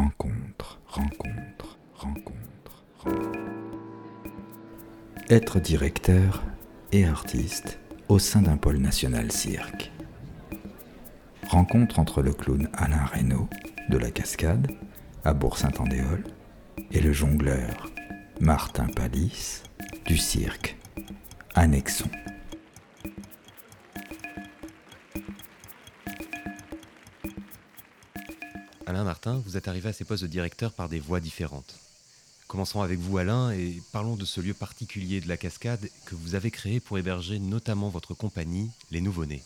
rencontre, rencontre, rencontre, rencontre. Être directeur et artiste au sein d'un pôle national cirque. Rencontre entre le clown Alain Reynaud de la Cascade à Bourg-Saint-Andéol et le jongleur Martin Palis du cirque Annexon. Alain Martin, vous êtes arrivé à ces postes de directeur par des voies différentes. Commençons avec vous Alain et parlons de ce lieu particulier de la cascade que vous avez créé pour héberger notamment votre compagnie, les Nouveau-Nés.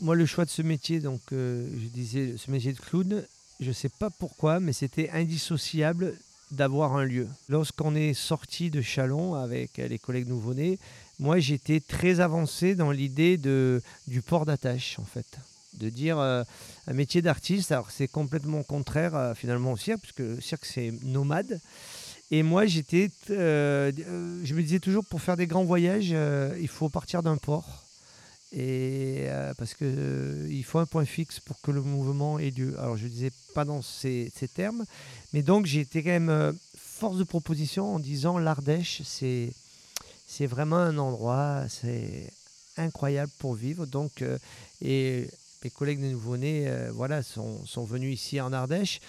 Moi, le choix de ce métier, donc euh, je disais ce métier de clown, je ne sais pas pourquoi, mais c'était indissociable d'avoir un lieu. Lorsqu'on est sorti de Chalon avec les collègues nouveau-nés, moi j'étais très avancé dans l'idée du port d'attache en fait. De dire euh, un métier d'artiste, alors c'est complètement contraire euh, finalement au cirque, puisque le cirque c'est nomade. Et moi j'étais, euh, je me disais toujours pour faire des grands voyages, il faut partir d'un port. Et parce qu'il faut un point fixe pour que le mouvement ait lieu. Alors je ne disais pas dans ces, ces termes, mais donc j'ai été quand même force de proposition en disant l'Ardèche, c'est c'est vraiment un endroit, c'est incroyable pour vivre. Donc, et mes collègues des Nouveau-Nés euh, voilà, sont, sont, venus ici en Ardèche.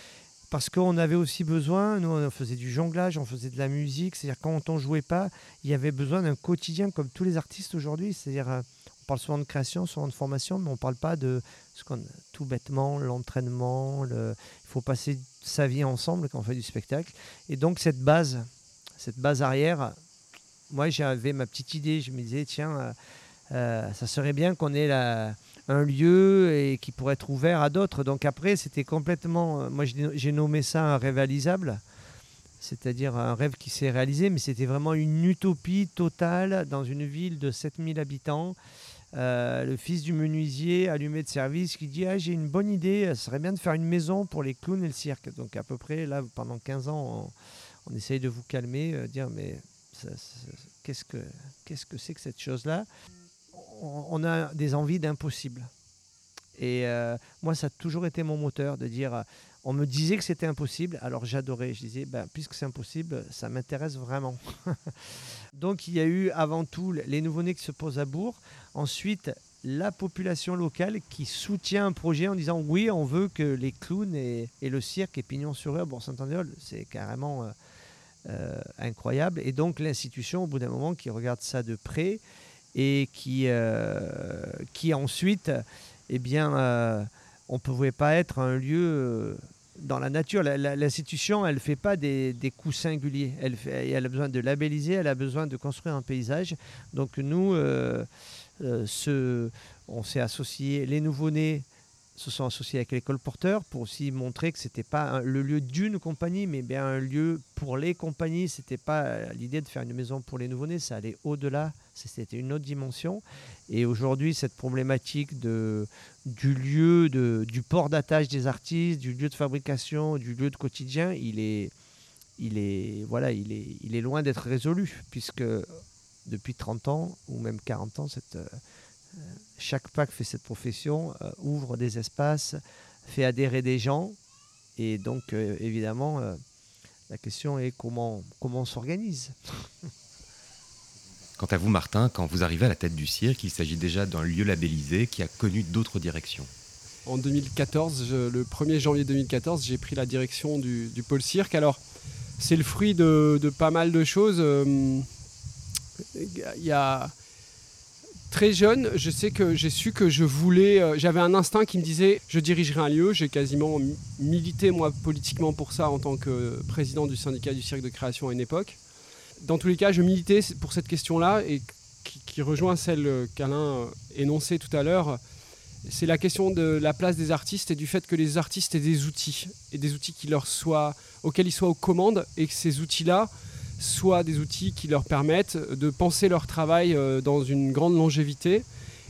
Parce qu'on avait aussi besoin, nous on faisait du jonglage, on faisait de la musique, c'est-à-dire quand on jouait pas, il y avait besoin d'un quotidien comme tous les artistes aujourd'hui, c'est-à-dire euh, on parle souvent de création, souvent de formation, mais on ne parle pas de ce qu'on tout bêtement l'entraînement, il faut passer sa vie ensemble quand on fait du spectacle. Et donc cette base, cette base arrière, moi j'avais ma petite idée, je me disais tiens, euh, ça serait bien qu'on ait un lieu et qui pourrait être ouvert à d'autres. Donc après c'était complètement, euh, moi j'ai nommé ça un réalisable, c'est-à-dire un rêve qui s'est réalisé, mais c'était vraiment une utopie totale dans une ville de 7000 habitants. le fils du menuisier allumé de service qui dit ah, j'ai une bonne idée, ce serait bien de faire une maison pour les clowns et le cirque. Donc à peu près là pendant 15 ans on, essaye de vous calmer, dire mais qu'est-ce que qu'est-ce que c'est que cette chose-là? On, a des envies d'impossible. Et euh, moi, ça a toujours été mon moteur de dire, on me disait que c'était impossible, alors j'adorais. Je disais, ben, puisque c'est impossible, ça m'intéresse vraiment. Donc il y a eu avant tout les nouveau-nés qui se posent à Bourg. Ensuite, la population locale qui soutient un projet en disant oui, on veut que les clowns et, le cirque et Pignon sur eux, bon, Saint-Andéol, c'est carrément euh, euh, incroyable. Et donc l'institution, au bout d'un moment, qui regarde ça de près et qui, euh, qui ensuite, eh bien, euh, on ne pouvait pas être un lieu dans la nature. L'institution, elle ne fait pas des, des, coups singuliers. Elle, a besoin de labelliser, elle a besoin de construire un paysage. Donc nous, ce, on s'est associé, les nouveau-nés se sont associés avec l'école porteur pour aussi montrer que c'était pas le lieu d'une compagnie, mais bien un lieu pour les compagnies. C'était pas euh, l'idée de faire une maison pour les nouveau-nés, ça allait au-delà. C'était une autre dimension. Et aujourd'hui, cette problématique du lieu, de, du port d'attache des artistes, du lieu de fabrication, du lieu de quotidien, il est, il est, voilà, il est, loin d'être résolu, puisque depuis 30 ans, ou même 40 ans, euh, chaque pas que fait cette profession euh, ouvre des espaces, fait adhérer des gens. Et donc, euh, évidemment, la question est comment, comment on s'organise. Quant à vous, Martin, quand vous arrivez à la tête du cirque, il s'agit déjà d'un lieu labellisé qui a connu d'autres directions. En 2014, le 1er janvier 2014, j'ai pris la direction du, pôle cirque. Alors, c'est le fruit de, pas mal de choses. A Très jeune, je sais que j'ai su que je voulais. Euh, j'avais un instinct qui me disait je dirigerai un lieu. J'ai quasiment milité, moi, politiquement pour ça en tant que président du syndicat du cirque de création à une époque. Dans tous les cas, je militais pour cette question-là et qui, rejoint celle qu'Alain euh, énonçait tout à l'heure. C'est la question de la place des artistes et du fait que les artistes aient des outils et des outils qui leur soient, auxquels ils soient aux commandes et que ces outils-là soit des outils qui leur permettent de penser leur travail euh, dans une grande longévité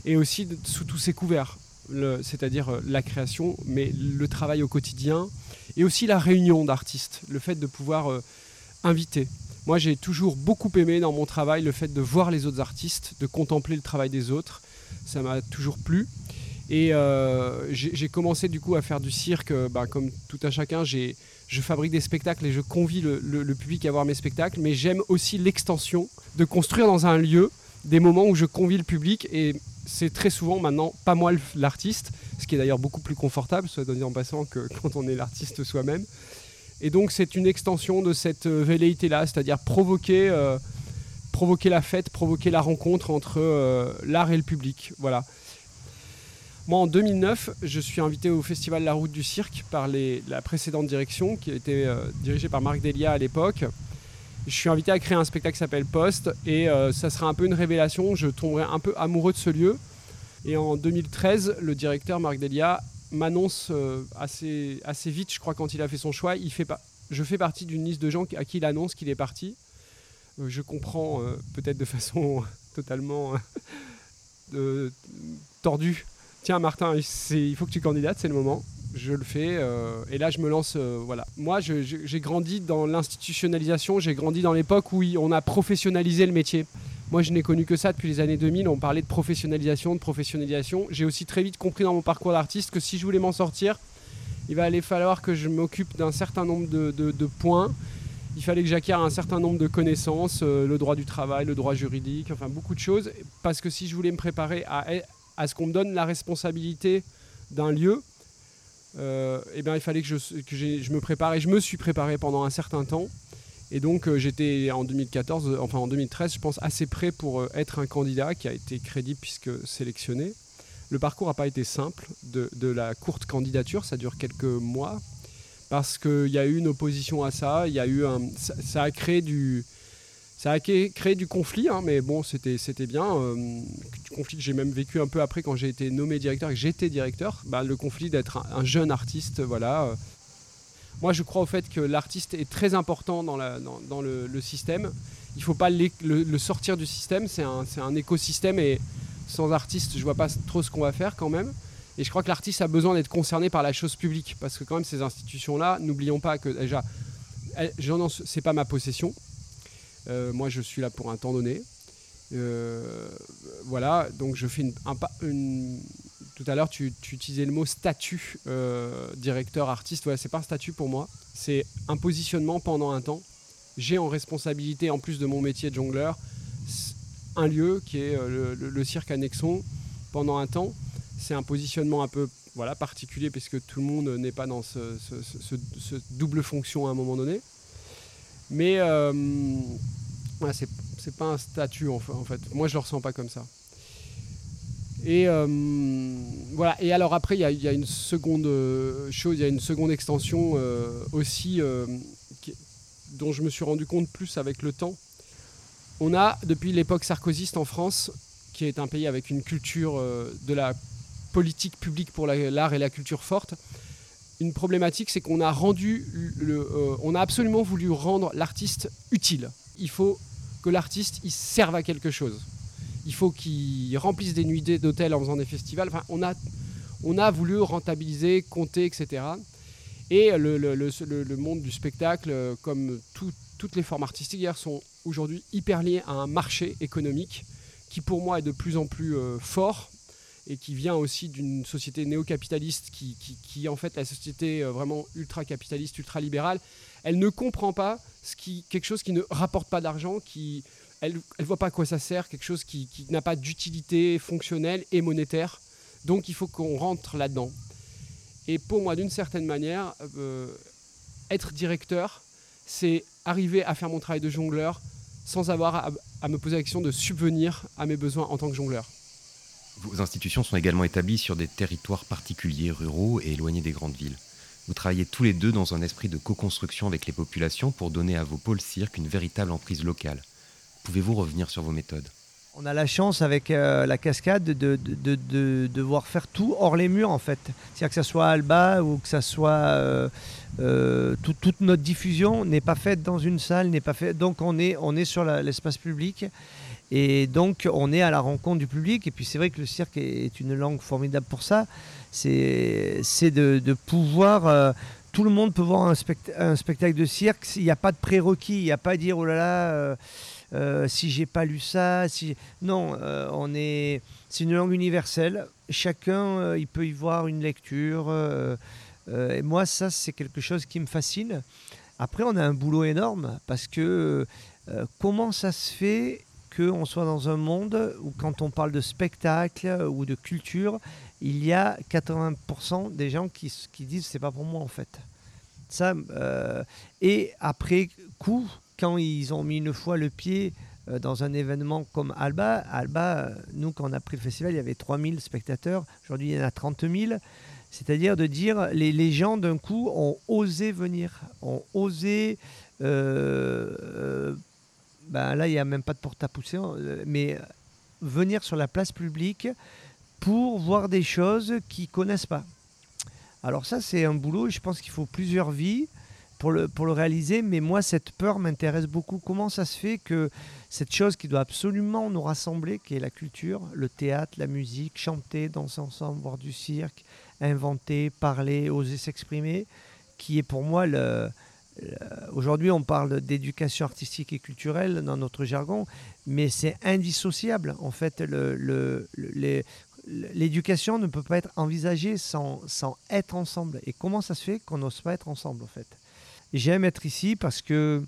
et aussi sous tous ces couverts, c'est-à-dire euh, la création, mais le travail au quotidien et aussi la réunion d'artistes, le fait de pouvoir inviter. Moi, j'ai toujours beaucoup aimé dans mon travail le fait de voir les autres artistes, de contempler le travail des autres. Ça m'a toujours plu. Et euh, j'ai commencé du coup à faire du cirque, bah, comme tout un chacun. Je fabrique des spectacles et je convie le, public à voir mes spectacles, mais j'aime aussi l'extension de construire dans un lieu des moments où je convie le public et c'est très souvent maintenant pas moi l'artiste, ce qui est d'ailleurs beaucoup plus confortable, soit dit en passant, que quand on est l'artiste soi-même. Et donc c'est une extension de cette euh, velléité-là, c'est-à-dire provoquer, euh, provoquer la fête, provoquer la rencontre entre euh, l'art et le public. Voilà. Moi, en 2009, je suis invité au festival La Route du Cirque par la précédente direction, qui était dirigée par Marc Delia à l'époque. Je suis invité à créer un spectacle qui s'appelle Post, et ça sera un peu une révélation. Je tomberai un peu amoureux de ce lieu. Et en 2013, le directeur Marc Delia m'annonce euh, assez, assez vite, je crois, quand il a fait son choix. Il fait pas, je fais partie d'une liste de gens à qui il annonce qu'il est parti. Euh, je comprends euh, peut-être de façon totalement tordue. Tiens, Martin, il faut que tu candidates, c'est le moment. Je le fais. et là, je me lance. voilà. Moi, j'ai grandi dans l'institutionnalisation. J'ai grandi dans l'époque où on a professionnalisé le métier. Moi, je n'ai connu que ça depuis les années 2000. On parlait de professionnalisation, de professionnalisation. J'ai aussi très vite compris dans mon parcours d'artiste que si je voulais m'en sortir, il va aller falloir que je m'occupe d'un certain nombre de, points. Il fallait que j'acquière un certain nombre de connaissances, euh, le droit du travail, le droit juridique, enfin beaucoup de choses. Parce que si je voulais me préparer à, ce qu'on me donne la responsabilité d'un lieu, euh, eh bien, il fallait que, je, je me prépare. Et je me suis préparé pendant un certain temps. Et donc euh, j'étais en 2014, euh, enfin en 2013, je pense assez prêt pour euh, être un candidat qui a été crédible puisque sélectionné. Le parcours n'a pas été simple de, la courte candidature, ça dure quelques mois, parce qu'il y a eu une opposition à ça, il y a eu un, ça, a créé du, ça a créé du conflit, hein, mais bon, c'était, bien. du conflit que j'ai même vécu un peu après quand j'ai été nommé directeur et que j'étais directeur. Bah, le conflit d'être un, jeune artiste, voilà, moi, je crois au fait que l'artiste est très important dans, le, système. Il ne faut pas le, sortir du système. C'est un, écosystème et sans artiste, je ne vois pas trop ce qu'on va faire quand même. Et je crois que l'artiste a besoin d'être concerné par la chose publique parce que quand même ces institutions-là, n'oublions pas que déjà, c'est pas ma possession. Euh, moi, je suis là pour un temps donné. Euh, voilà, donc je fais une, une, tout à l'heure, tu, utilisais le mot statut, euh, directeur, artiste. Ouais, c'est pas un statut pour moi. C'est un positionnement pendant un temps. J'ai en responsabilité, en plus de mon métier de jongleur, un lieu qui est euh, le, cirque à Nexon pendant un temps. C'est un positionnement un peu voilà, particulier puisque tout le monde n'est pas dans ce, double fonction à un moment donné. Mais euh, c'est pas un statut en fait. Moi, je le ressens pas comme ça. Et euh, voilà. Et alors après, il y, a une seconde euh, chose, il y a une seconde extension euh, aussi dont je me suis rendu compte plus avec le temps. On a depuis l'époque sarkozyste en France, qui est un pays avec une culture de la politique publique pour l'art et la culture forte. Une problématique, c'est qu'on a rendu, le, on a absolument voulu rendre l'artiste utile. Il faut que l'artiste il serve à quelque chose il faut qu'ils remplissent des nuits d'hôtel en faisant des festivals. Enfin, on a, on a voulu rentabiliser, compter, etc. Et le, le, monde du spectacle, euh, comme toutes les formes artistiques, sont aujourd'hui hyper liés à un marché économique qui, pour moi, est de plus en plus euh, fort et qui vient aussi d'une société néo-capitaliste qui, qui, en fait, la société euh, vraiment ultra-capitaliste, ultra-libérale, elle ne comprend pas ce qui, quelque chose qui ne rapporte pas d'argent, qui elle ne voit pas à quoi ça sert, quelque chose qui, n'a pas d'utilité fonctionnelle et monétaire. Donc il faut qu'on rentre là-dedans. Et pour moi, d'une certaine manière, euh, être directeur, c'est arriver à faire mon travail de jongleur sans avoir à, à, me poser la question de subvenir à mes besoins en tant que jongleur. Vos institutions sont également établies sur des territoires particuliers, ruraux et éloignés des grandes villes. Vous travaillez tous les deux dans un esprit de co-construction avec les populations pour donner à vos pôles cirques une véritable emprise locale. Pouvez-vous revenir sur vos méthodes? On a la chance avec euh, la cascade de, de, devoir faire tout hors les murs en fait. C'est-à-dire que ce soit Alba ou que ce soit euh, euh, toute notre diffusion n'est pas faite dans une salle, n'est pas fait. Donc on est, on est sur l'espace public et donc on est à la rencontre du public. Et puis c'est vrai que le cirque est, une langue formidable pour ça. C'est de, pouvoir tout le monde peut voir un, un spectacle de cirque. Il n'y a pas de prérequis, il n'y a pas à dire oh là là, euh, si j'ai pas lu ça, si non, euh, on est, c'est une langue universelle. Chacun, euh, il peut y voir une lecture. et moi, ça, c'est quelque chose qui me fascine. Après, on a un boulot énorme parce que comment ça se fait qu'on soit dans un monde où, quand on parle de spectacle ou de culture, il y a 80% des gens qui, qui disent c'est pas pour moi en fait. Ça, et après coup, quand ils ont mis une fois le pied euh, dans un événement comme Alba, Alba, euh, nous quand on a pris le festival, il y avait 3000 spectateurs, aujourd'hui il y en a 30 000. C'est-à-dire de dire les, les gens d'un coup ont osé venir, ont osé. euh, ben là, il n'y a même pas de porte à pousser, euh, mais venir sur la place publique pour voir des choses qu'ils connaissent pas. Alors ça, c'est un boulot. Je pense qu'il faut plusieurs vies pour le, pour le réaliser. Mais moi, cette peur m'intéresse beaucoup. Comment ça se fait que cette chose qui doit absolument nous rassembler, qui est la culture, le théâtre, la musique, chanter, danser ensemble, voir du cirque, inventer, parler, oser s'exprimer, qui est pour moi le... Aujourd'hui, on parle d'éducation artistique et culturelle dans notre jargon, mais c'est indissociable. En fait, l'éducation ne peut pas être envisagée sans, sans être ensemble. Et comment ça se fait qu'on n'ose pas être ensemble, en fait? J'aime être ici parce que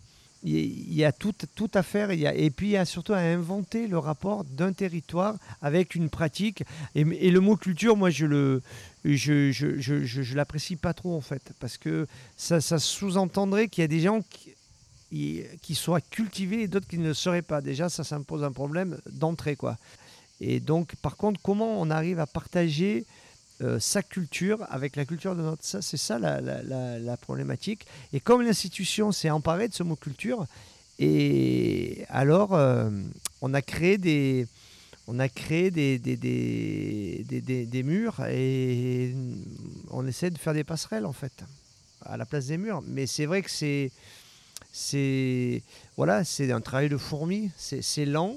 il y- a tout, tout à faire et puis il y a surtout à inventer le rapport d'un territoire avec une pratique. Et, le mot culture, moi, je le, je, je, je, je- l'apprécie pas trop en fait, parce que ça, ça sous-entendrait qu'il y a des gens qui, qui soient cultivés et d'autres qui ne le seraient pas. Déjà, ça, ça me pose un problème d'entrée. Et donc, par contre, comment on arrive à partager euh, sa culture avec la culture de notre... C'est ça la, la- la- problématique. Et comme l'institution s'est emparée de ce mot culture, et alors euh, on a créé des... On a créé des, des, des, des- des- murs et on essaie de faire des passerelles en fait à la place des murs. Mais c'est vrai que c'est voilà, c'est un travail de fourmi, c'est lent.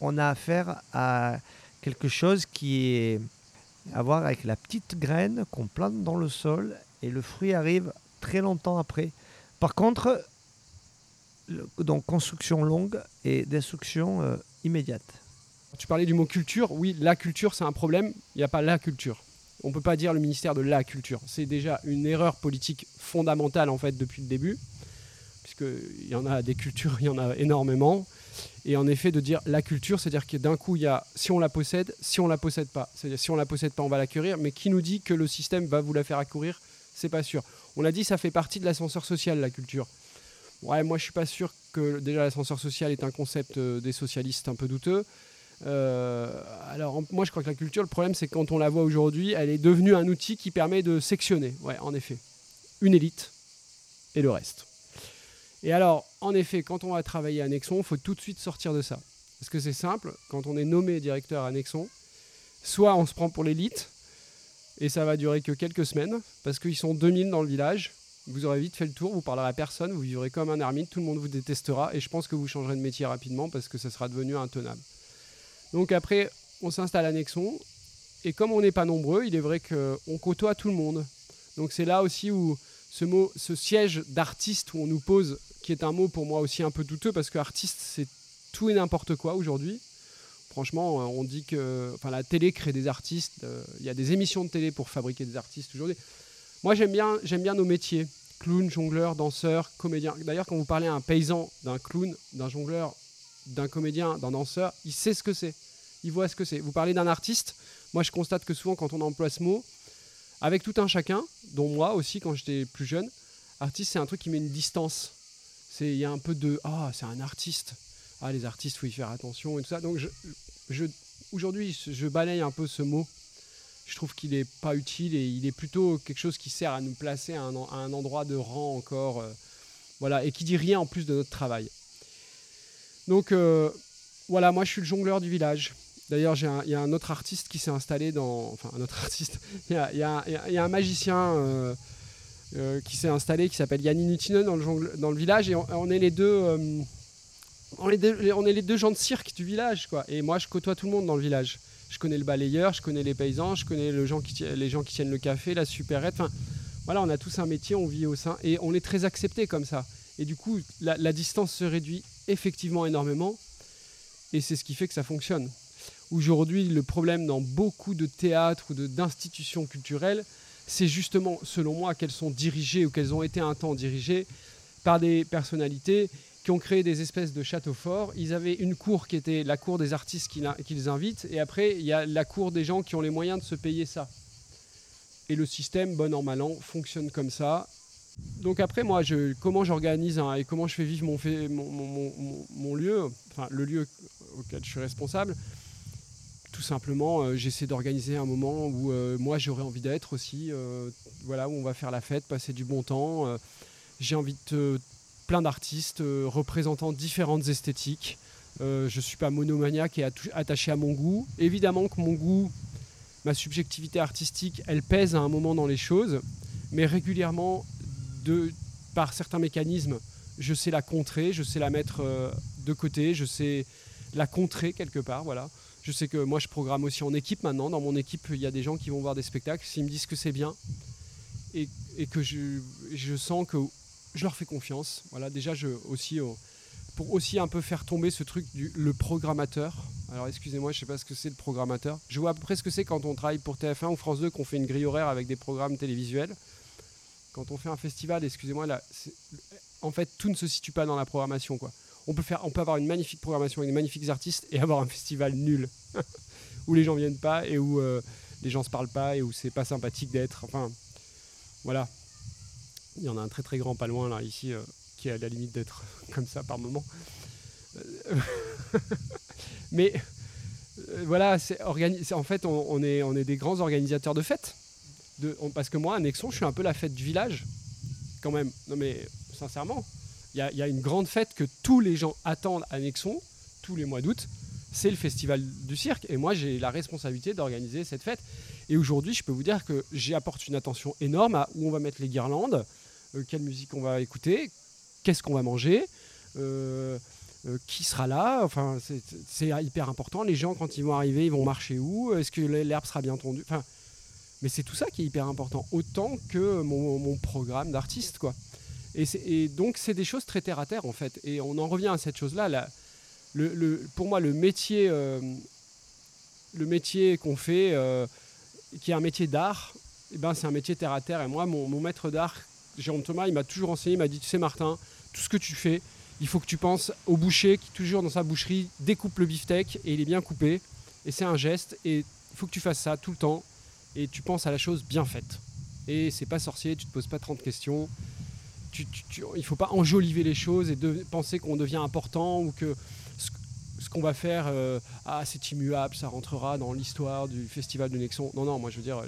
On a affaire à quelque chose qui est à voir avec la petite graine qu'on plante dans le sol et le fruit arrive très longtemps après. Par contre, donc construction longue et destruction euh, immédiate. Tu parlais du mot culture. Oui, la culture, c'est un problème. Il n'y a pas la culture. On ne peut pas dire le ministère de la culture. C'est déjà une erreur politique fondamentale, en fait, depuis le début. Puisqu'il y en a des cultures, il y en a énormément. Et en effet, de dire la culture, c'est-à-dire que d'un coup, il y a si on la possède, si on la possède pas. C'est-à-dire si on la possède pas, on va l'acquérir. Mais qui nous dit que le système va vous la faire accourir C'est pas sûr. On l'a dit, ça fait partie de l'ascenseur social, la culture. Ouais, moi, je suis pas sûr que déjà l'ascenseur social est un concept euh, des socialistes un peu douteux. Euh, alors, moi, je crois que la culture, le problème, c'est que quand on la voit aujourd'hui, elle est devenue un outil qui permet de sectionner, ouais, en effet, une élite et le reste. Et alors, en effet, quand on va travailler à Nexon, il faut tout de suite sortir de ça. Parce que c'est simple, quand on est nommé directeur à Nexon, soit on se prend pour l'élite, et ça va durer que quelques semaines, parce qu'ils sont 2000 dans le village, vous aurez vite fait le tour, vous parlerez à personne, vous vivrez comme un ermite, tout le monde vous détestera, et je pense que vous changerez de métier rapidement, parce que ça sera devenu intenable. Donc après, on s'installe à Nexon, et comme on n'est pas nombreux, il est vrai qu'on côtoie tout le monde. Donc c'est là aussi où ce mot, ce siège d'artiste où on nous pose, qui est un mot pour moi aussi un peu douteux, parce que artiste, c'est tout et n'importe quoi aujourd'hui. Franchement, euh, on dit que enfin, la télé crée des artistes. euh, Il y a des émissions de télé pour fabriquer des artistes aujourd'hui. Moi, j'aime bien, j'aime bien nos métiers. Clown, jongleur, danseur, comédien. D'ailleurs, quand vous parlez à un paysan, d'un clown, d'un jongleur, d'un comédien, d'un danseur, il sait ce que c'est. Il voit ce que c'est. Vous parlez d'un artiste. Moi, je constate que souvent, quand on emploie ce mot, avec tout un chacun, dont moi aussi quand j'étais plus jeune, artiste, c'est un truc qui met une distance. Il y a un peu de Ah, c'est un artiste. Ah, les artistes, faut y faire attention et tout ça. Donc, je, je- aujourd'hui, je balaye un peu ce mot. Je trouve qu'il n'est pas utile et il est plutôt quelque chose qui sert à nous placer à un, endroit de rang encore. euh, voilà, et qui dit rien en plus de notre travail. Donc, euh, voilà, moi, je suis le jongleur du village. D'ailleurs, il y a un autre artiste qui s'est installé dans. Enfin, un autre artiste. Il y y a un magicien euh, euh, qui s'est installé qui s'appelle Yanni Nutinen dans le, village. Et on, est les deux. euh, on, est les deux gens de cirque du village, quoi. Et moi, je côtoie tout le monde dans le village. Je connais le balayeur, je connais les paysans, je connais les gens qui tiennent le café, la supérette. Enfin, voilà, on a tous un métier, on vit au sein. Et on est très accepté comme ça. Et du coup, la, distance se réduit effectivement énormément. Et c'est ce qui fait que ça fonctionne. Aujourd'hui, le problème dans beaucoup de théâtres ou d'institutions culturelles, c'est justement, selon moi, qu'elles sont dirigées ou qu'elles ont été un temps dirigées par des personnalités qui ont créé des espèces de châteaux forts. Ils avaient une cour qui était la cour des artistes qu'ils invitent, et après, il y a la cour des gens qui ont les moyens de se payer ça. Et le système, bon an, mal an, fonctionne comme ça. Donc après, moi, je, comment j'organise et comment je fais vivre mon, mon, mon, lieu, enfin le lieu auquel je suis responsable, tout simplement, euh, j'essaie d'organiser un moment où euh, moi j'aurais envie d'être aussi, euh, voilà, où on va faire la fête, passer du bon temps. J'ai envie de plein d'artistes représentant différentes esthétiques. je ne suis pas monomaniaque et attaché à mon goût. Évidemment que mon goût, ma subjectivité artistique, elle pèse à un moment dans les choses, mais régulièrement, par certains mécanismes, je sais la contrer, je sais la mettre de côté, je sais la contrer quelque part, voilà. Je sais que moi je programme aussi en équipe maintenant. Dans mon équipe, il y a des gens qui vont voir des spectacles. S'ils me disent que c'est bien et, que je, je, sens que je leur fais confiance. Voilà, déjà je aussi pour aussi un peu faire tomber ce truc du le programmateur. Alors excusez-moi, je sais pas ce que c'est le programmateur. Je vois à peu près ce que c'est quand on travaille pour TF1 ou France 2 qu'on fait une grille horaire avec des programmes télévisuels. Quand on fait un festival, excusez-moi là, en fait tout ne se situe pas dans la programmation quoi on peut, avoir une magnifique programmation avec des magnifiques artistes et avoir un festival nul où les gens viennent pas et où euh, les gens se parlent pas et où c'est pas sympathique d'être. Enfin, voilà. Il y en a un très très grand pas loin là ici euh, qui est à la limite d'être comme ça par moment. Euh, mais voilà, en fait on, est, des grands organisateurs de fêtes. Parce que moi, à Nexon, je suis un peu la fête du village, quand même. Non mais sincèrement, il y, a une grande fête que tous les gens attendent à Nexon, tous les mois d'août, c'est le festival du cirque. Et moi, j'ai la responsabilité d'organiser cette fête. Et aujourd'hui, je peux vous dire que j'y apporte une attention énorme à où on va mettre les guirlandes, euh, quelle musique on va écouter, qu'est-ce qu'on va manger, euh, euh, qui sera là. Enfin, c'est hyper important. Les gens, quand ils vont arriver, ils vont marcher où? Est-ce que l'herbe sera bien tondue enfin, Mais c'est tout ça qui est hyper important, autant que mon, mon programme d'artiste, quoi. Et, donc, c'est des choses très terre à terre, en fait. Et on en revient à cette chose-là. Pour moi, le métier, euh, métier qu'on fait, euh, qui est un métier d'art, eh ben, c'est un métier terre à terre. Et moi, mon, maître d'art, Jérôme Thomas, il m'a toujours enseigné, il m'a dit, tu sais, Martin, tout ce que tu fais, il faut que tu penses au boucher qui, toujours dans sa boucherie, découpe le beefsteak et il est bien coupé. Et c'est un geste. Et il faut que tu fasses ça tout le temps. Et tu penses à la chose bien faite. Et c'est pas sorcier, tu te poses pas 30 questions il ne faut pas enjoliver les choses et de, penser qu'on devient important ou que ce, qu'on va faire, euh, ah, c'est immuable, ça rentrera dans l'histoire du festival de Nexon. Non, non, moi je veux dire,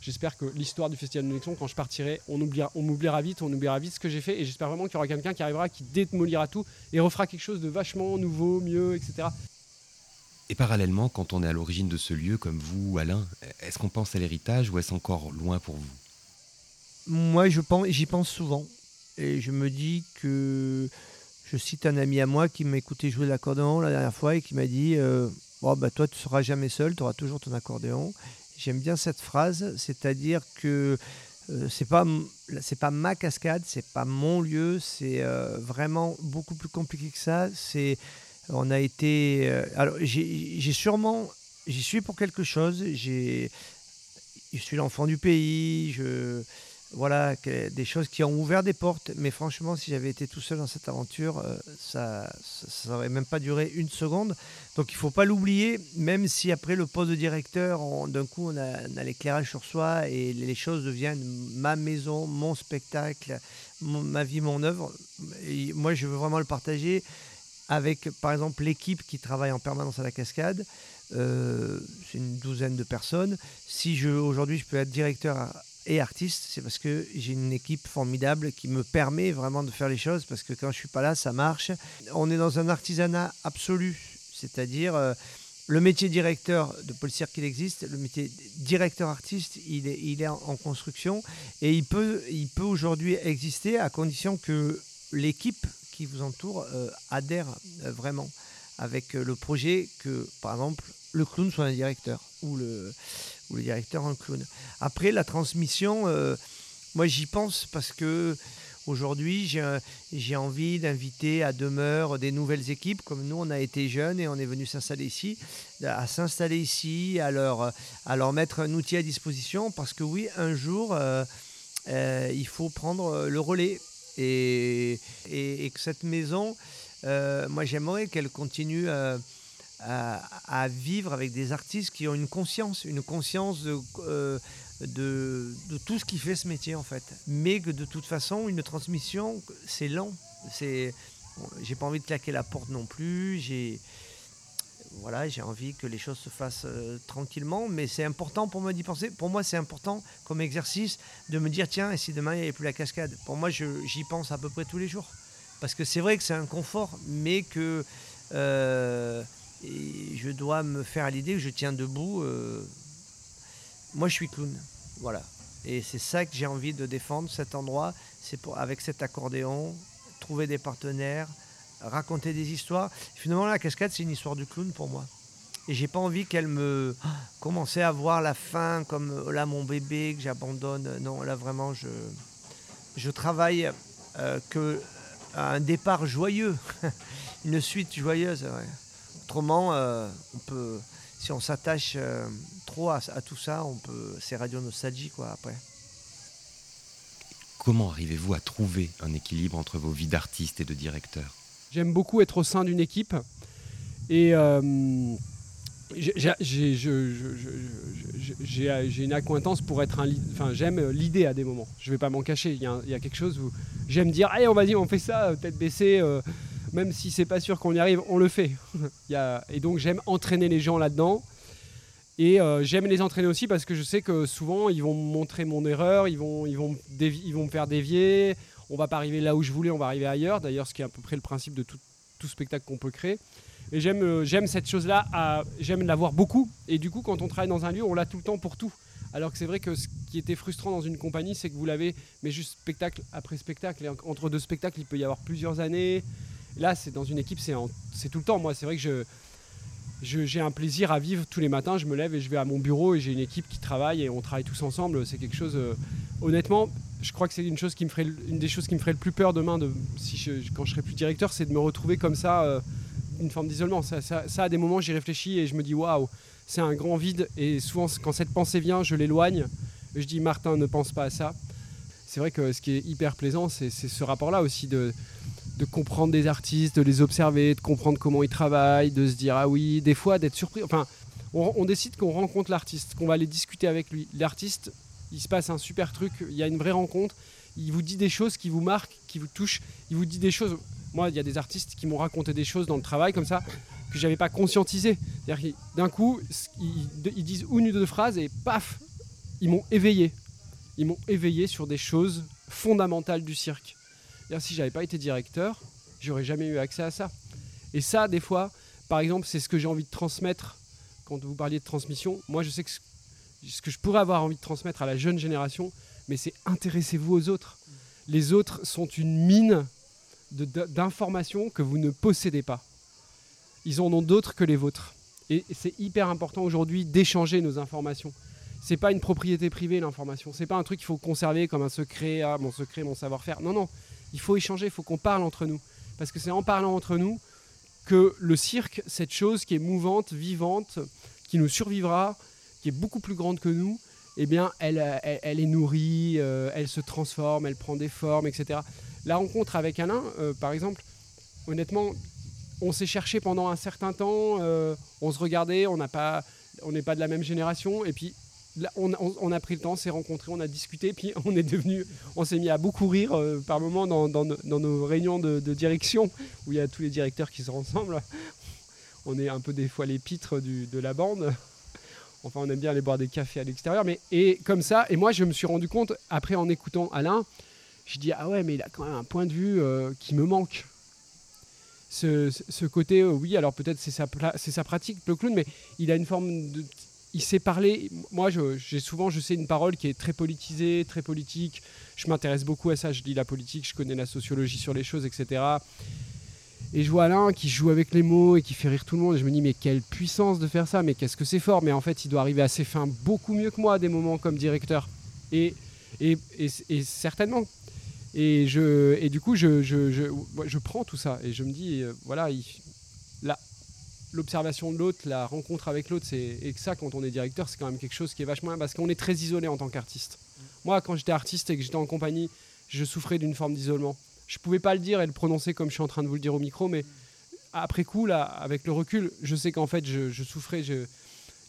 j'espère que l'histoire du festival de Nexon, quand je partirai, on oubliera, on m'oubliera vite, on oubliera vite ce que j'ai fait et j'espère vraiment qu'il y aura quelqu'un qui arrivera, qui démolira tout et refera quelque chose de vachement nouveau, mieux, etc. Et parallèlement, quand on est à l'origine de ce lieu, comme vous, Alain, est-ce qu'on pense à l'héritage ou est-ce encore loin pour vous? Moi, je pense, j'y pense souvent. Et je me dis que je cite un ami à moi qui m'a écouté jouer l'accordéon la dernière fois et qui m'a dit euh, bah, Toi, tu ne seras jamais seul, tu auras toujours ton accordéon. J'aime bien cette phrase, c'est-à-dire que euh, c'est pas pas ma cascade, c'est pas mon lieu, c'est euh, vraiment beaucoup plus compliqué que ça. C'est on a été alors j'ai sûrement j'y suis pour quelque chose. J'ai je suis l'enfant du pays. Voilà, des choses qui ont ouvert des portes. Mais franchement, si j'avais été tout seul dans cette aventure, euh, ça n'aurait même pas duré une seconde. Donc il ne faut pas l'oublier, même si après le poste de directeur, d'un coup, on a, l'éclairage sur soi et les choses deviennent ma maison, mon spectacle, ma vie, mon œuvre. Et moi, je veux vraiment le partager avec, par exemple, l'équipe qui travaille en permanence à la cascade. Euh, c'est une douzaine de personnes. Si aujourd'hui je peux être directeur et artiste, c'est parce que j'ai une équipe formidable qui me permet vraiment de faire les choses, parce que quand je suis pas là, ça marche. On est dans un artisanat absolu, c'est-à-dire euh, le métier directeur de Paul Cirque, il existe, le métier directeur artiste, il est, en, construction, et il peut, il peut aujourd'hui exister à condition que l'équipe qui vous entoure euh, adhère euh, vraiment avec le projet que, par exemple, le clown soit un directeur ou le ou le directeur un clown. Après, la transmission, euh, moi j'y pense parce que Aujourd'hui, j'ai envie d'inviter à demeure des nouvelles équipes, comme nous, on a été jeunes et on est venu s'installer ici, à s'installer ici, à leur, à leur mettre un outil à disposition, parce que oui, un jour, euh, euh, il faut prendre le relais. Et, et, que cette maison, moi j'aimerais qu'elle continue à, à, vivre avec des artistes qui ont une conscience, une conscience de de, tout ce qui fait ce métier en fait. Mais que de toute façon, une transmission, c'est lent. C'est, j'ai pas envie de claquer la porte non plus. J'ai, voilà, j'ai envie que les choses se fassent euh, tranquillement, mais c'est important pour moi d'y penser. Pour moi, c'est important comme exercice de me dire tiens, et si demain il n'y avait plus la cascade? Pour moi, j'y pense à peu près tous les jours. Parce que c'est vrai que c'est un confort, mais que euh, je dois me faire à l'idée que je tiens debout. Euh, moi, je suis clown. Voilà. Et c'est ça que j'ai envie de défendre, cet endroit. C'est avec cet accordéon, trouver des partenaires, raconter des histoires. Finalement, la cascade, c'est une histoire du clown pour moi. Et j'ai pas envie qu'elle me commence à voir la fin comme là mon bébé que j'abandonne. Non, là vraiment je travaille euh, à un départ joyeux, une suite joyeuse. Autrement, euh, on peut si on s'attache euh, trop à, tout ça, on peut, c'est radio nostalgie quoi après. Comment arrivez-vous à trouver un équilibre entre vos vies d'artiste et de directeur? J'aime beaucoup être au sein d'une équipe et euh, j'ai une accointance pour être un enfin j'aime l'idée à des moments. Je vais pas m'en cacher. Il y, a, quelque chose où j'aime dire allez on va dire on fait ça tête baissée euh, même si c'est pas sûr qu'on y arrive, on le fait. et donc j'aime entraîner les gens là-dedans. Et euh, j'aime les entraîner aussi parce que je sais que souvent ils vont me montrer mon erreur, ils vont, me faire dévier. On va pas arriver là où je voulais, on va arriver ailleurs. D'ailleurs, ce qui est à peu près le principe de tout, spectacle qu'on peut créer. Et j'aime, euh, j'aime cette chose-là, j'aime l'avoir beaucoup. Et du coup, quand on travaille dans un lieu, on l'a tout le temps pour tout. Alors que c'est vrai que ce qui était frustrant dans une compagnie, c'est que vous l'avez, mais juste spectacle après spectacle. Et entre deux spectacles, il peut y avoir plusieurs années. Là, c'est dans une équipe, c'est tout le temps. Moi, c'est vrai que j'ai un plaisir à vivre tous les matins. Je me lève et je vais à mon bureau et j'ai une équipe qui travaille et on travaille tous ensemble. C'est quelque chose. Euh, honnêtement, je crois que c'est une une des choses qui me ferait le plus peur demain, de, je, quand je serai plus directeur, c'est de me retrouver comme ça, euh, une forme d'isolement. Ça, à des moments, j'y réfléchis et je me dis waouh, c'est un grand vide. Et souvent, quand cette pensée vient, je l'éloigne. Je dis Martin, ne pense pas à ça. C'est vrai que ce qui est hyper plaisant, c'est ce rapport-là aussi de de comprendre des artistes, de les observer, de comprendre comment ils travaillent, de se dire ah oui, des fois d'être surpris. Enfin, on, décide qu'on rencontre l'artiste, qu'on va aller discuter avec lui. L'artiste, il se passe un super truc, il y a une vraie rencontre. Il vous dit des choses qui vous marquent, qui vous touchent. Il vous dit des choses. Moi, il y a des artistes qui m'ont raconté des choses dans le travail comme ça que j'avais pas conscientisé. D'un coup, ils, ils disent une ou deux phrases et paf, ils m'ont éveillé. Ils m'ont éveillé sur des choses fondamentales du cirque si j'avais pas été directeur, j'aurais jamais eu accès à ça. Et ça, des fois, par exemple, c'est ce que j'ai envie de transmettre quand vous parliez de transmission. Moi, je sais que ce que je pourrais avoir envie de transmettre à la jeune génération, mais c'est intéressez-vous aux autres. Les autres sont une mine d'informations que vous ne possédez pas. Ils en ont d'autres que les vôtres. Et c'est hyper important aujourd'hui d'échanger nos informations. C'est pas une propriété privée l'information. C'est pas un truc qu'il faut conserver comme un secret, ah, mon secret, mon savoir-faire. Non, non il faut échanger, il faut qu'on parle entre nous. Parce que c'est en parlant entre nous que le cirque, cette chose qui est mouvante, vivante, qui nous survivra, qui est beaucoup plus grande que nous, eh bien, elle, elle, est nourrie, euh, elle se transforme, elle prend des formes, etc. La rencontre avec Alain, euh, par exemple, honnêtement, on s'est cherché pendant un certain temps, euh, on se regardait, on n'est pas, pas de la même génération, et puis on, a pris le temps, s'est rencontrés, on a discuté, puis on est devenu, on s'est mis à beaucoup rire euh, par moments dans, nos réunions de, direction où il y a tous les directeurs qui se rassemblent. On est un peu des fois les pitres de la bande. Enfin, on aime bien aller boire des cafés à l'extérieur, mais et comme ça. Et moi, je me suis rendu compte après en écoutant Alain, je dis ah ouais, mais il a quand même un point de vue euh, qui me manque. Ce, côté, euh, oui, alors peut-être c'est sa pratique, le clown, mais il a une forme de, il sait parler. Moi, j'ai souvent, je sais une parole qui est très politisée, très politique. Je m'intéresse beaucoup à ça. Je lis la politique, je connais la sociologie sur les choses, etc. Et je vois Alain qui joue avec les mots et qui fait rire tout le monde. Et je me dis, mais quelle puissance de faire ça, mais qu'est-ce que c'est fort. Mais en fait, il doit arriver à ses fins beaucoup mieux que moi à des moments comme directeur. Et, et, et, certainement. Et, je, et du coup, je, je prends tout ça et je me dis, euh, voilà, il, là, l'observation de l'autre, la rencontre avec l'autre, c'est et que ça, quand on est directeur, c'est quand même quelque chose qui est vachement parce qu'on est très isolé en tant qu'artiste. Moi, quand j'étais artiste et que j'étais en compagnie, je souffrais d'une forme d'isolement. Je pouvais pas le dire et le prononcer comme je suis en train de vous le dire au micro, mais après coup, là, avec le recul, je sais qu'en fait, je, je souffrais. Je,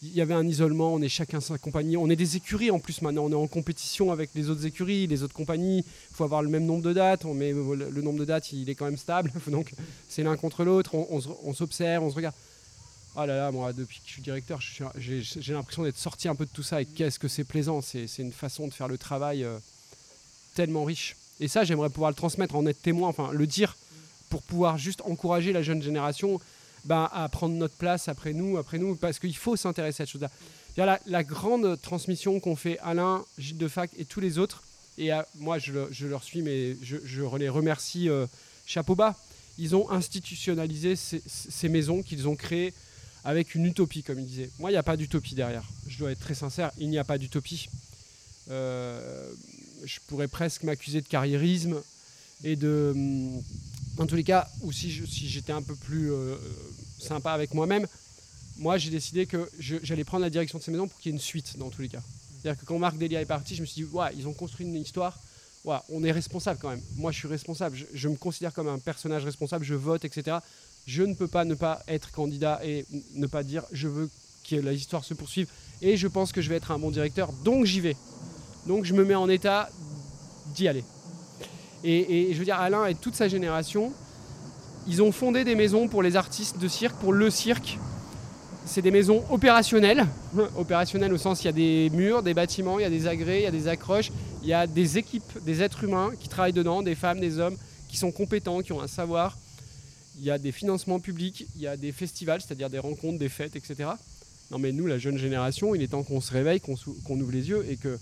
il y avait un isolement, on est chacun sa compagnie. On est des écuries en plus maintenant, on est en compétition avec les autres écuries, les autres compagnies. Il faut avoir le même nombre de dates, mais le nombre de dates, il est quand même stable. Donc c'est l'un contre l'autre, on, s'observe, on se regarde. Oh là là, moi, depuis que je suis directeur, j'ai l'impression d'être sorti un peu de tout ça. Et qu'est-ce que c'est plaisant C'est une façon de faire le travail euh, tellement riche. Et ça, j'aimerais pouvoir le transmettre, en être témoin, enfin le dire, pour pouvoir juste encourager la jeune génération bah, à prendre notre place après nous, après nous, parce qu'il faut s'intéresser à cette chose-là. La, grande transmission qu'ont fait Alain, Gilles de Fac et tous les autres, et moi je, je, leur suis, mais je, je les remercie euh, chapeau bas. Ils ont institutionnalisé ces maisons qu'ils ont créées avec une utopie, comme ils disaient. Moi, il n'y a pas d'utopie derrière. Je dois être très sincère, il n'y a pas d'utopie. Euh, je pourrais presque m'accuser de carriérisme et de, hum, en tous les cas, ou si, j'étais un peu plus euh, sympa avec moi-même, moi j'ai décidé que j'allais prendre la direction de ces maisons pour qu'il y ait une suite dans tous les cas. C'est-à-dire que quand Marc Delia est parti, je me suis dit, ils ont construit une histoire, on est responsable quand même. Moi je suis responsable, je, me considère comme un personnage responsable, je vote, etc. Je ne peux pas ne pas être candidat et ne pas dire je veux que la histoire se poursuive et je pense que je vais être un bon directeur, donc j'y vais. Donc je me mets en état d'y aller. Et, je veux dire, Alain et toute sa génération, ils ont fondé des maisons pour les artistes de cirque, pour le cirque. C'est des maisons opérationnelles, opérationnelles au sens il y a des murs, des bâtiments, il y a des agrès, il y a des accroches, il y a des équipes, des êtres humains qui travaillent dedans, des femmes, des hommes, qui sont compétents, qui ont un savoir. Il y a des financements publics, il y a des festivals, c'est-à-dire des rencontres, des fêtes, etc. Non mais nous, la jeune génération, il est temps qu'on se réveille, qu'on ouvre les yeux et que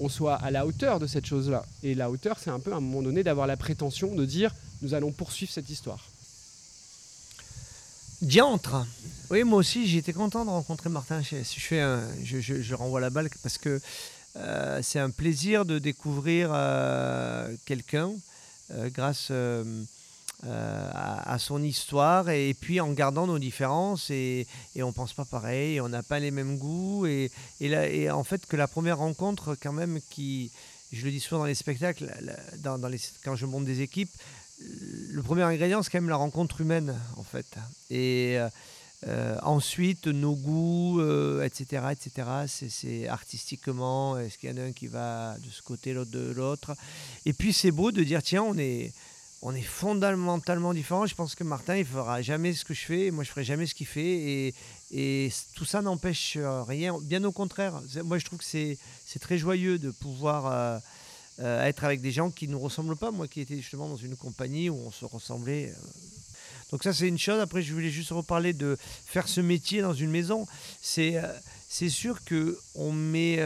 on soit à la hauteur de cette chose-là. Et la hauteur, c'est un peu à un moment donné d'avoir la prétention de dire nous allons poursuivre cette histoire. Diantre Oui, moi aussi, j'étais content de rencontrer Martin. Je, je, je, je renvoie la balle parce que euh, c'est un plaisir de découvrir euh, quelqu'un euh, grâce euh, à, son histoire et, puis en gardant nos différences et, et on pense pas pareil, on n'a pas les mêmes goûts et, en fait que la première rencontre quand même qui, je le dis souvent dans les spectacles, dans, les, quand je monte des équipes, le premier ingrédient c'est quand même la rencontre humaine en fait et euh, ensuite, nos goûts, etc., euh, etc., c'est artistiquement, est-ce qu'il y en a un qui va de ce côté, l'autre de l'autre? Et puis, c'est beau de dire, tiens, on est, on est fondamentalement différents. Je pense que Martin, il fera jamais ce que je fais, moi je ferai jamais ce qu'il fait, et, tout ça n'empêche rien. Bien au contraire, moi je trouve que c'est très joyeux de pouvoir euh, euh, être avec des gens qui ne nous ressemblent pas. Moi qui étais justement dans une compagnie où on se ressemblait. Euh. Donc ça c'est une chose. Après je voulais juste reparler de faire ce métier dans une maison. C'est c'est sûr que on met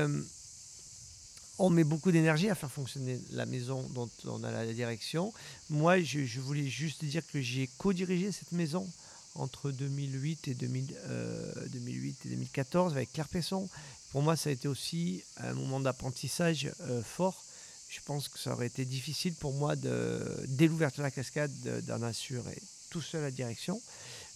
on met beaucoup d'énergie à faire fonctionner la maison dont on a la direction. Moi, je, voulais juste dire que j'ai co-dirigé cette maison entre 2008 et, 2008 et 2014 avec Claire Pesson. Pour moi, ça a été aussi un moment d'apprentissage euh, fort. Je pense que ça aurait été difficile pour moi, de, dès l'ouverture de la cascade, d'en assurer tout seul la direction.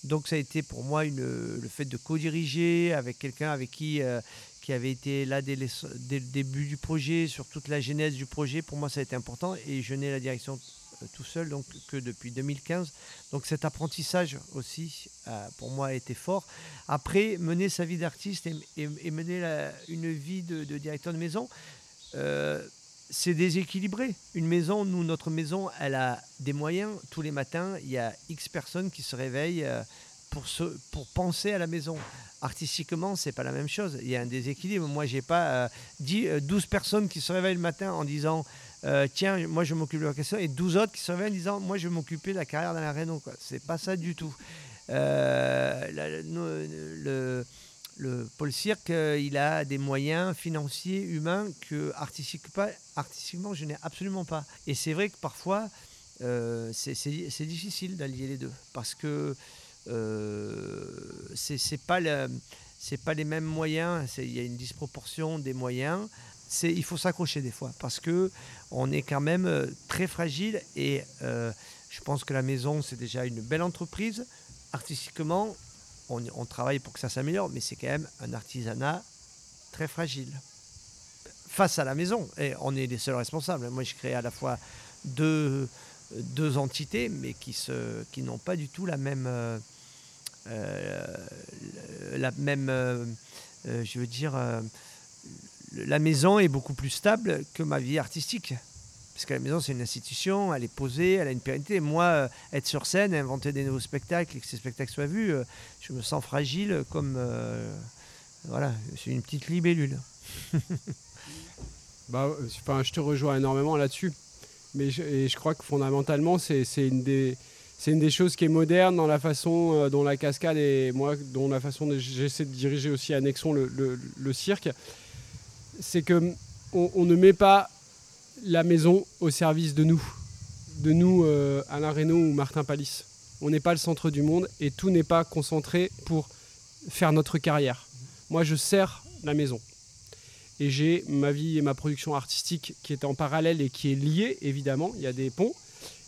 Donc ça a été pour moi le fait de co-diriger avec quelqu'un avec qui euh, qui avait été là dès, le début du projet, sur toute la genèse du projet. Pour moi, ça a été important et je n'ai la direction euh, tout seul donc que depuis 2015. Donc cet apprentissage aussi, euh, pour moi, a été fort. Après, mener sa vie d'artiste et, mener une vie de, directeur de maison, euh, c'est déséquilibré. Une maison, nous, notre maison, elle a des moyens. Tous les matins, il y a X personnes qui se réveillent pour, penser à la maison. Artistiquement, c'est pas la même chose. Il y a un déséquilibre. Moi, j'ai pas 10, euh, 12 euh, personnes qui se réveillent le matin en disant euh, Tiens, moi, je m'occupe de question, et 12 autres qui se réveillent en disant Moi, je vais m'occuper de la carrière dans la Renault. C'est pas ça du tout. le, le Paul Cirque, il a des moyens financiers, humains que artistiquement, je n'ai absolument pas. Et c'est vrai que parfois, c'est difficile d'allier les deux parce que euh, c'est pas c'est pas les mêmes moyens. Il y a une disproportion des moyens. c'est, il faut s'accrocher des fois parce que on est quand même euh, très fragile et euh, je pense que la maison c'est déjà une belle entreprise. Artistiquement, on, on travaille pour que ça s'améliore, mais c'est quand même un artisanat très fragile face à la maison. Et on est les seuls responsables. Moi, je crée à la fois deux, deux entités, mais qui, qui n'ont pas du tout la même, euh, euh, la même, euh, euh, je veux dire, euh, la maison est beaucoup plus stable que ma vie artistique. Parce que la maison, c'est une institution, elle est posée, elle a une pérennité. Moi, euh, être sur scène, inventer des nouveaux spectacles et que ces spectacles soient vus, euh, je me sens fragile comme. euh, voilà, c'est une petite libellule. Bah, euh, je te rejoins énormément là-dessus. Mais je, crois que fondamentalement, c'est une des c'est une des choses qui est moderne dans la façon euh, dont la cascade et moi, dont la façon dont j'essaie de diriger aussi à Nexon le, cirque, c'est que on, on ne met pas la maison au service de nous, de nous euh, Alain Reynaud ou Martin Palis. On n'est pas le centre du monde et tout n'est pas concentré pour faire notre carrière. Moi, je sers la maison et j'ai ma vie et ma production artistique qui est en parallèle et qui est liée, évidemment, il y a des ponts,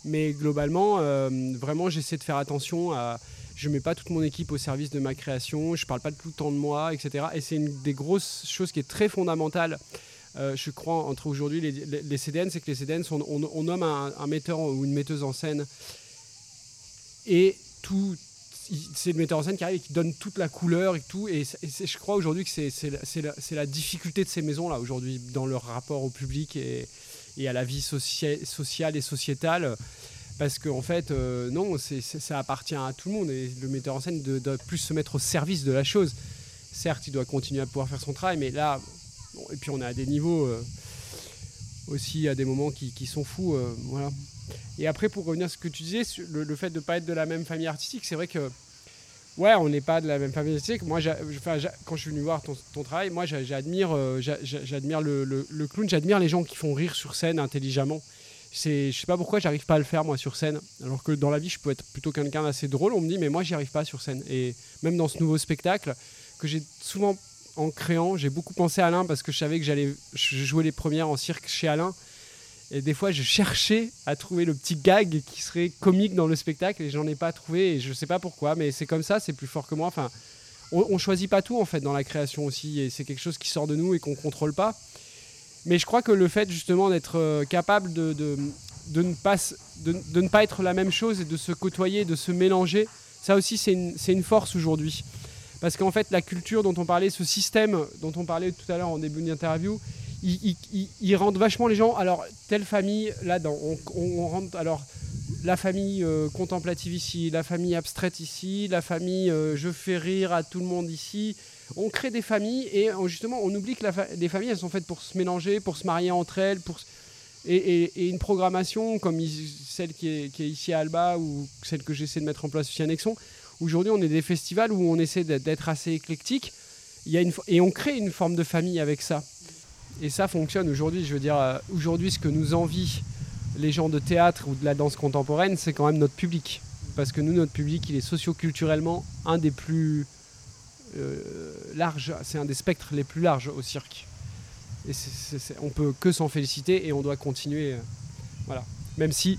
mais globalement, euh, vraiment, j'essaie de faire attention à... Je mets pas toute mon équipe au service de ma création, je ne parle pas tout le temps de moi, etc. Et c'est une des grosses choses qui est très fondamentale, euh, je crois, entre aujourd'hui les, les- CDN, c'est que les CDN, on, nomme un, metteur ou une metteuse en scène et tout c'est le metteur en scène qui arrive et qui donne toute la couleur et tout. Et, je crois aujourd'hui que c'est la difficulté de ces maisons-là, aujourd'hui, dans leur rapport au public et, et à la vie socia- sociale et sociétale. Parce qu'en en fait, euh, non, ça appartient à tout le monde. Et le metteur en scène doit plus se mettre au service de la chose. Certes, il doit continuer à pouvoir faire son travail, mais là, et puis on à des niveaux euh, aussi, à des moments qui, sont fous. euh, voilà. Et après, pour revenir à ce que tu disais, le, le fait de ne pas être de la même famille artistique, c'est vrai que, ouais, on n'est pas de la même famille. Moi, quand je suis venu voir ton, travail, moi, j'a- j'admire, euh, j'a- j'a- j'admire le, clown, j'admire les gens qui font rire sur scène intelligemment. C'est, je sais pas pourquoi j'arrive pas à le faire moi sur scène, alors que dans la vie je peux être plutôt quelqu'un d'assez drôle. On me dit mais moi j'y arrive pas sur scène. Et même dans ce nouveau spectacle que j'ai souvent en créant, j'ai beaucoup pensé à Alain parce que je savais que j'allais jouais les premières en cirque chez Alain. Et des fois, je cherchais à trouver le petit gag qui serait comique dans le spectacle et j'en ai pas trouvé. Et je sais pas pourquoi, mais c'est comme ça, c'est plus fort que moi. Enfin, on, on choisit pas tout en fait dans la création aussi, et c'est quelque chose qui sort de nous et qu'on contrôle pas. Mais je crois que le fait justement d'être euh, capable de, de, ne pas, de, de ne pas être la même chose et de se côtoyer, de se mélanger, ça aussi c'est une, une force aujourd'hui. Parce qu'en fait, la culture dont on parlait, ce système dont on parlait tout à l'heure en début d'interview, il, il, il- il rentre vachement les gens. Alors, telle famille, là, dans, on, rentre. Alors, la famille euh, contemplative ici, la famille abstraite ici, la famille euh, je fais rire à tout le monde ici. On crée des familles et justement, on oublie que les familles, elles sont faites pour se mélanger, pour se marier entre elles, et, une programmation comme celle qui est, ici à Alba ou celle que j'essaie de mettre en place aussi à Nexon. Aujourd'hui, on est des festivals où on essaie d'être- assez éclectique. Et on crée une forme de famille avec ça. Et ça fonctionne aujourd'hui. Je veux dire, euh, aujourd'hui, ce que nous envient les gens de théâtre ou de la danse contemporaine, c'est quand même notre public. Parce que nous, notre public, il est socioculturellement un des plus euh, larges. C'est un des spectres les plus larges au cirque. Et c'est- c'est- c'est- on peut que s'en féliciter et on doit continuer. euh, voilà. Même si,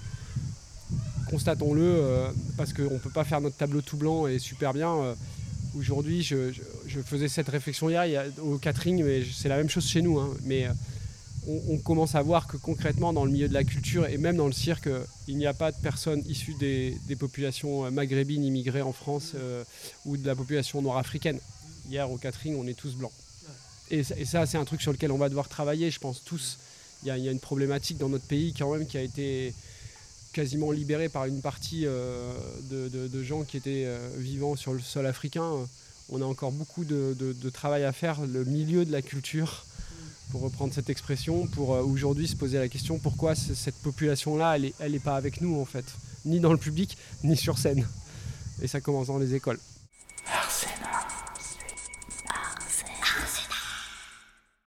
constatons-le, parce qu'on ne peut pas faire notre tableau tout blanc et super bien. Aujourd'hui, je- je faisais cette réflexion hier il y au catering, mais c'est la même chose chez nous. hein. mais euh, on, commence à voir que concrètement, dans le milieu de la culture et même dans le cirque, il n'y a pas de personnes issues des, populations euh, maghrébines immigrées en France euh, ou de la population nord-africaine. Hier, au catering, on est tous blancs. Et, ça- c'est un truc sur lequel on va devoir travailler, je pense, tous. Il y, a- une problématique dans notre pays quand même qui a été quasiment libérée par une partie de, gens qui étaient vivants sur le sol africain. On a encore beaucoup de, travail à faire, le milieu de la culture, pour reprendre cette expression, pour euh, aujourd'hui se poser la question pourquoi cette population-là, elle n'est elle pas avec nous en fait, ni dans le public, ni sur scène. Et ça commence dans les écoles.